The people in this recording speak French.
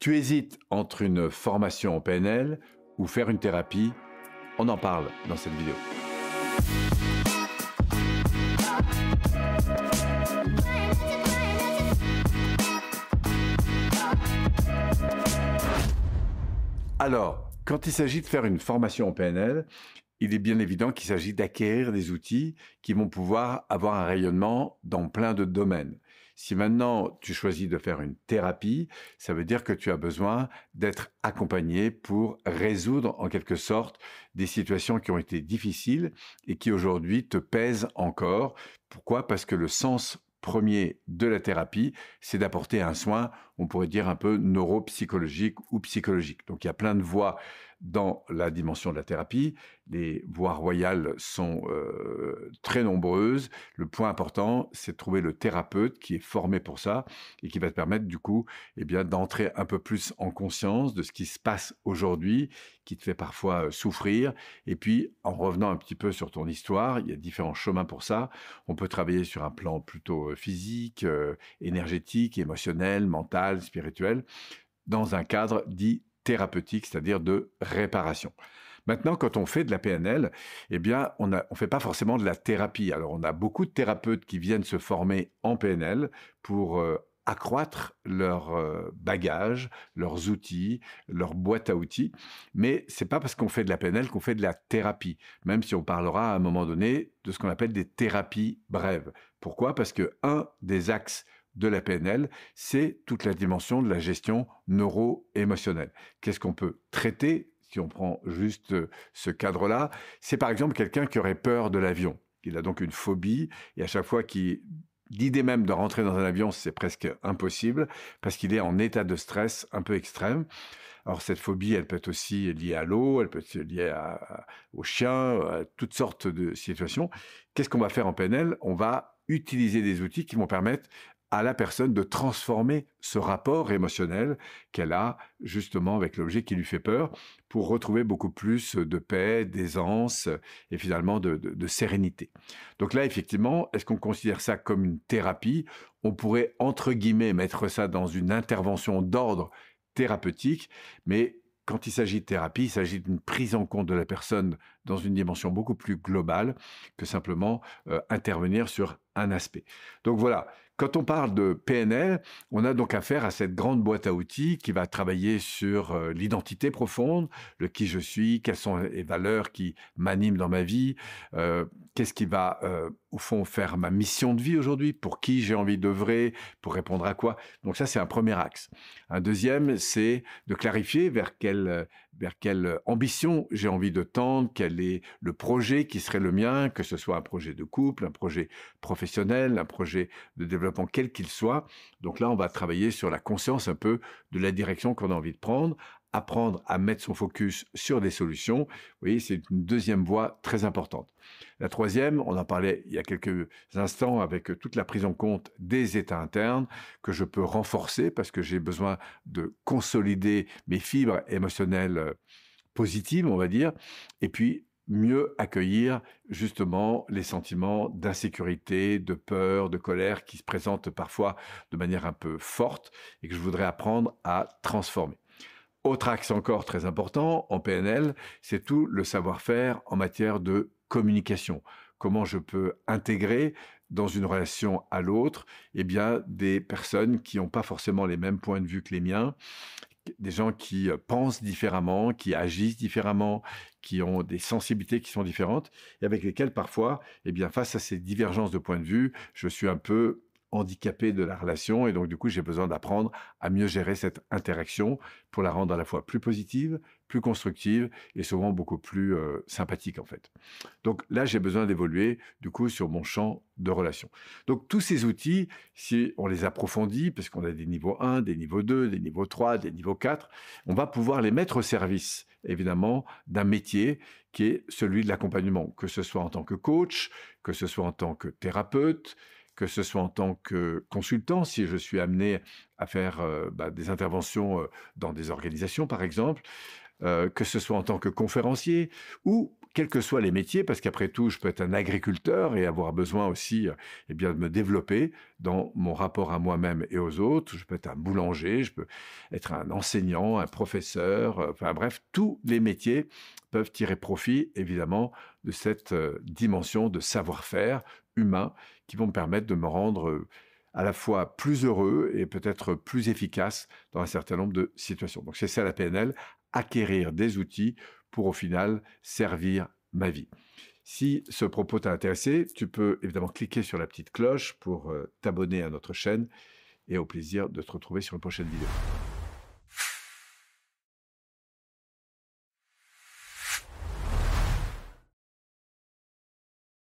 Tu hésites entre une formation en PNL ou faire une thérapie On en parle dans cette vidéo. Alors, quand il s'agit de faire une formation en PNL, il est bien évident qu'il s'agit d'acquérir des outils qui vont pouvoir avoir un rayonnement dans plein de domaines. Si maintenant tu choisis de faire une thérapie, ça veut dire que tu as besoin d'être accompagné pour résoudre en quelque sorte des situations qui ont été difficiles et qui aujourd'hui te pèsent encore. Pourquoi? Parce que le sens premier de la thérapie, c'est d'apporter un soin, on pourrait dire un peu neuropsychologique ou psychologique. Donc il y a plein de voies dans la dimension de la thérapie. Les voies royales sont euh, très nombreuses. Le point important, c'est de trouver le thérapeute qui est formé pour ça et qui va te permettre du coup, eh bien, d'entrer un peu plus en conscience de ce qui se passe aujourd'hui, qui te fait parfois euh, souffrir. Et puis, en revenant un petit peu sur ton histoire, il y a différents chemins pour ça. On peut travailler sur un plan plutôt euh, physique, énergétique, émotionnel, mental, spirituel, dans un cadre dit thérapeutique, c'est-à-dire de réparation. Maintenant, quand on fait de la PNL, eh bien, on ne fait pas forcément de la thérapie. Alors, on a beaucoup de thérapeutes qui viennent se former en PNL pour euh, accroître leur euh, bagage, leurs outils, leur boîte à outils. Mais c'est pas parce qu'on fait de la PNL qu'on fait de la thérapie. Même si on parlera à un moment donné de ce qu'on appelle des thérapies brèves. Pourquoi? Parce que un des axes de la PNL, c'est toute la dimension de la gestion neuro-émotionnelle. Qu'est-ce qu'on peut traiter si on prend juste ce cadre-là? C'est par exemple quelqu'un qui aurait peur de l'avion. Il a donc une phobie et à chaque fois qu'il L'idée même de rentrer dans un avion, c'est presque impossible parce qu'il est en état de stress un peu extrême. Alors cette phobie, elle peut être aussi liée à l'eau, elle peut être liée aux chiens, à toutes sortes de situations. Qu'est-ce qu'on va faire en PNL On va utiliser des outils qui vont permettre à la personne de transformer ce rapport émotionnel qu'elle a justement avec l'objet qui lui fait peur pour retrouver beaucoup plus de paix, d'aisance et finalement de, sérénité. Donc là, effectivement, est-ce qu'on considère ça comme une thérapie? On pourrait, entre guillemets, mettre ça dans une intervention d'ordre thérapeutique, mais quand il s'agit de thérapie, il s'agit d'une prise en compte de la personne dans une dimension beaucoup plus globale que simplement euh, intervenir sur un aspect. Donc voilà, quand on parle de PNL, on a donc affaire à cette grande boîte à outils qui va travailler sur euh, l'identité profonde, le qui je suis, quelles sont les valeurs qui m'animent dans ma vie, euh, qu'est-ce qui va au fond faire ma mission de vie aujourd'hui, pour qui j'ai envie d'œuvrer, pour répondre à quoi. Donc ça c'est un premier axe. Un deuxième, c'est de clarifier vers quelle vers quelle ambition j'ai envie de tendre, quel est le projet qui serait le mien, que ce soit un projet de couple, un projet professionnel, un projet de développement quel qu'il soit. Donc là, on va travailler sur la conscience un peu de la direction qu'on a envie de prendre, apprendre à mettre son focus sur des solutions. Vous voyez, c'est une deuxième voie très importante. La troisième, on en parlait il y a quelques instants avec toute la prise en compte des états internes que je peux renforcer parce que j'ai besoin de consolider mes fibres émotionnelles euh, positives, on va dire, et puis mieux accueillir justement les sentiments d'insécurité, de peur, de colère qui se présentent parfois de manière un peu forte et que je voudrais apprendre à transformer. Autre axe encore très important en PNL, c'est tout le savoir-faire en matière de communication. Comment je peux intégrer dans une relation à l'autre, eh bien, des personnes qui n'ont pas forcément les mêmes points de vue que les miens, des gens qui euh, pensent différemment, qui agissent différemment, qui ont des sensibilités qui sont différentes et avec lesquelles parfois, eh bien, face à ces divergences de points de vue, je suis un peu handicapé de la relation et donc du coup j'ai besoin d'apprendre à mieux gérer cette interaction pour la rendre à la fois plus positive, plus constructive et souvent beaucoup plus euh, sympathique en fait. Donc là j'ai besoin d'évoluer du coup sur mon champ de relation. Donc tous ces outils, si on les approfondit, parce qu'on a des niveaux 1, des niveaux 2, des niveaux 3, des niveaux 4, on va pouvoir les mettre au service évidemment d'un métier qui est celui de l'accompagnement, que ce soit en tant que coach, que ce soit en tant que thérapeute, que ce soit en tant que consultant, si je suis amené à faire euh, bah, des interventions dans des organisations, par exemple, que ce soit en tant que conférencier ou quels que soient les métiers, parce qu'après tout, je peux être un agriculteur et avoir besoin aussi eh bien, de me développer dans mon rapport à moi-même et aux autres. Je peux être un boulanger, je peux être un enseignant, un professeur, enfin bref, tous les métiers peuvent tirer profit, évidemment, de cette dimension de savoir-faire humain qui vont me permettre de me rendre à la fois plus heureux et peut-être plus efficace dans un certain nombre de situations. Donc c'est ça la PNL, acquérir des outils pour au final servir ma vie. Si ce propos t'a intéressé, tu peux évidemment cliquer sur la petite cloche pour euh, t'abonner à notre chaîne et au plaisir de te retrouver sur une prochaine vidéo.